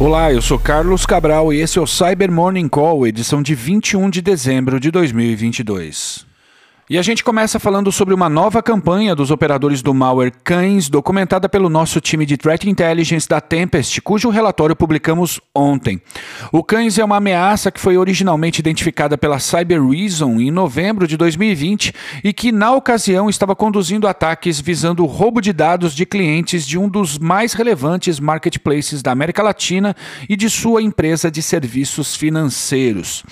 Olá, eu sou Carlos Cabral e esse é o Cyber Morning Call, edição de 21 de dezembro de 2022. E a gente começa falando sobre uma nova campanha dos operadores do malware Cães, documentada pelo nosso time de Threat Intelligence da Tempest, cujo relatório publicamos ontem. O Cães é uma ameaça que foi originalmente identificada pela Cyber Reason em novembro de 2020 e que, na ocasião, estava conduzindo ataques visando o roubo de dados de clientes de um dos mais relevantes marketplaces da América Latina e de sua empresa de serviços financeiros.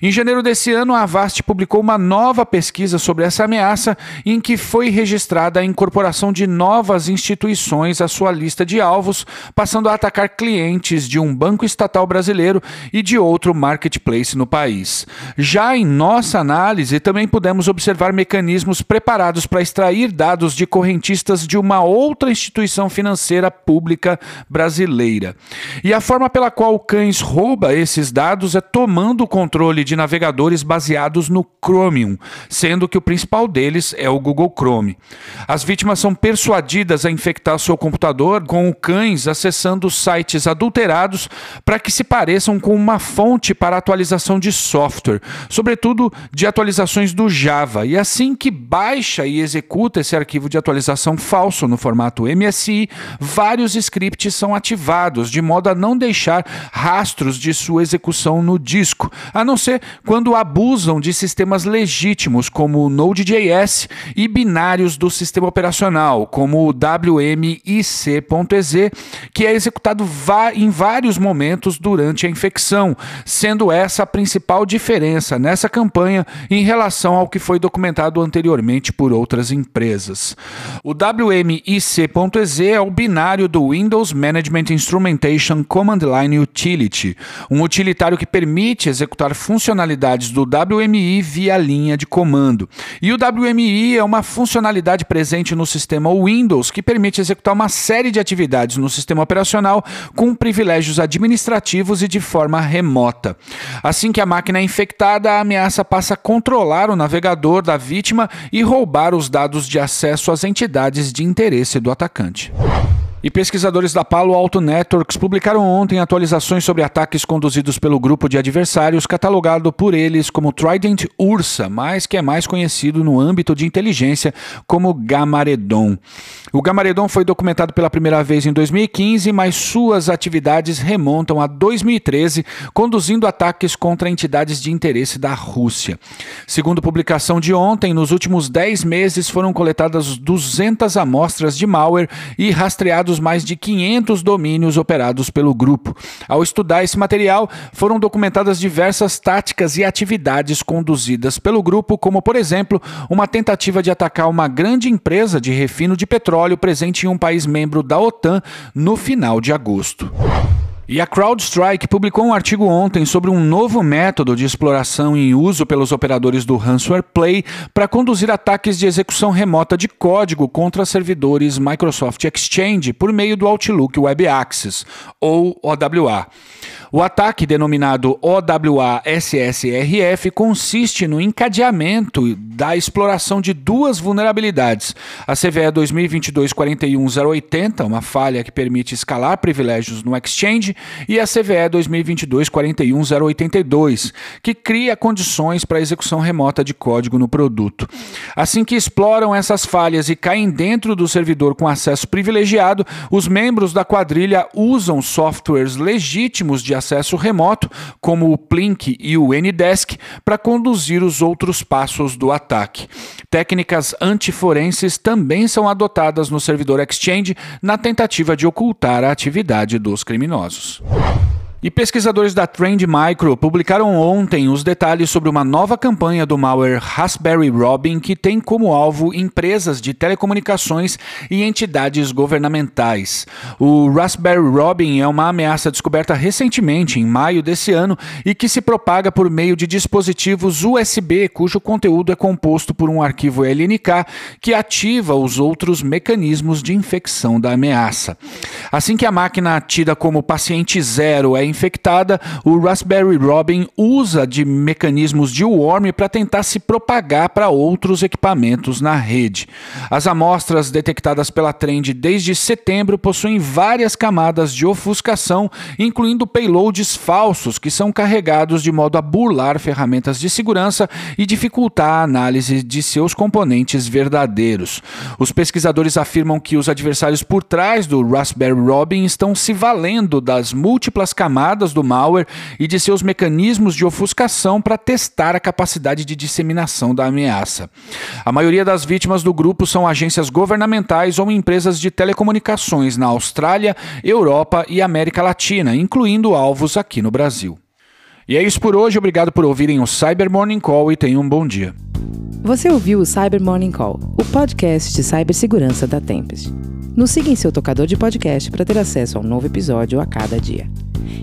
Em janeiro desse ano, a Avast publicou uma nova pesquisa sobre essa ameaça, em que foi registrada a incorporação de novas instituições à sua lista de alvos, passando a atacar clientes de um banco estatal brasileiro e de outro marketplace no país. Já em nossa análise, também pudemos observar mecanismos preparados para extrair dados de correntistas de uma outra instituição financeira pública brasileira. E a forma pela qual o Cães rouba esses dados é tomando o controle de navegadores baseados no Chromium, sendo que o principal deles é o Google Chrome. As vítimas são persuadidas a infectar seu computador com cães acessando sites adulterados para que se pareçam com uma fonte para atualização de software, sobretudo de atualizações do Java. E assim que baixa e executa esse arquivo de atualização falso no formato MSI, vários scripts são ativados de modo a não deixar rastros de sua execução no disco, a não ser quando abusam de sistemas legítimos como o Node.js e binários do sistema operacional, como o WMIC.exe, que é executado em vários momentos durante a infecção, sendo essa a principal diferença nessa campanha em relação ao que foi documentado anteriormente por outras empresas. O WMIC.exe é o binário do Windows Management Instrumentation Command Line Utility, um utilitário que permite executar funcionalidades do WMI via linha de comando. E o WMI é uma funcionalidade presente no sistema Windows que permite executar uma série de atividades no sistema operacional com privilégios administrativos e de forma remota. Assim que a máquina é infectada, a ameaça passa a controlar o navegador da vítima e roubar os dados de acesso às entidades de interesse do atacante. E pesquisadores da Palo Alto Networks publicaram ontem atualizações sobre ataques conduzidos pelo grupo de adversários, catalogado por eles como Trident Ursa, mas que é mais conhecido no âmbito de inteligência como Gamaredon. O Gamaredon foi documentado pela primeira vez em 2015, mas suas atividades remontam a 2013, conduzindo ataques contra entidades de interesse da Rússia. Segundo publicação de ontem, nos últimos 10 meses foram coletadas 200 amostras de malware e rastreados mais de 500 domínios operados pelo grupo. Ao estudar esse material, foram documentadas diversas táticas e atividades conduzidas pelo grupo, como, por exemplo, uma tentativa de atacar uma grande empresa de refino de petróleo presente em um país membro da OTAN no final de agosto. E a CrowdStrike publicou um artigo ontem sobre um novo método de exploração em uso pelos operadores do ransomware Play para conduzir ataques de execução remota de código contra servidores Microsoft Exchange por meio do Outlook Web Access, ou OWA. O ataque, denominado OWA-SSRF, consiste no encadeamento da exploração de duas vulnerabilidades. A CVE 2022-41080, uma falha que permite escalar privilégios no Exchange, e a CVE 2022-41082, que cria condições para execução remota de código no produto. Assim que exploram essas falhas e caem dentro do servidor com acesso privilegiado, os membros da quadrilha usam softwares legítimos de acesso remoto, como o Plink e o Ndesk, para conduzir os outros passos do ataque. Técnicas antiforenses também são adotadas no servidor Exchange na tentativa de ocultar a atividade dos criminosos. E pesquisadores da Trend Micro publicaram ontem os detalhes sobre uma nova campanha do malware Raspberry Robin que tem como alvo empresas de telecomunicações e entidades governamentais. O Raspberry Robin é uma ameaça descoberta recentemente, em maio desse ano, e que se propaga por meio de dispositivos USB cujo conteúdo é composto por um arquivo LNK que ativa os outros mecanismos de infecção da ameaça. Assim que a máquina tida como paciente zero é infectada, o Raspberry Robin usa de mecanismos de worm para tentar se propagar para outros equipamentos na rede. As amostras detectadas pela Trend desde setembro possuem várias camadas de ofuscação, incluindo payloads falsos que são carregados de modo a burlar ferramentas de segurança e dificultar a análise de seus componentes verdadeiros. Os pesquisadores afirmam que os adversários por trás do Raspberry Robin estão se valendo das múltiplas camadas do malware e de seus mecanismos de ofuscação para testar a capacidade de disseminação da ameaça. A maioria das vítimas do grupo são agências governamentais ou empresas de telecomunicações na Austrália, Europa e América Latina, incluindo alvos aqui no Brasil. E é isso por hoje, obrigado por ouvirem o Cyber Morning Call e tenham um bom dia. Você ouviu o Cyber Morning Call, o podcast de cibersegurança da Tempest. Nos siga em seu tocador de podcast para ter acesso a um novo episódio a cada dia.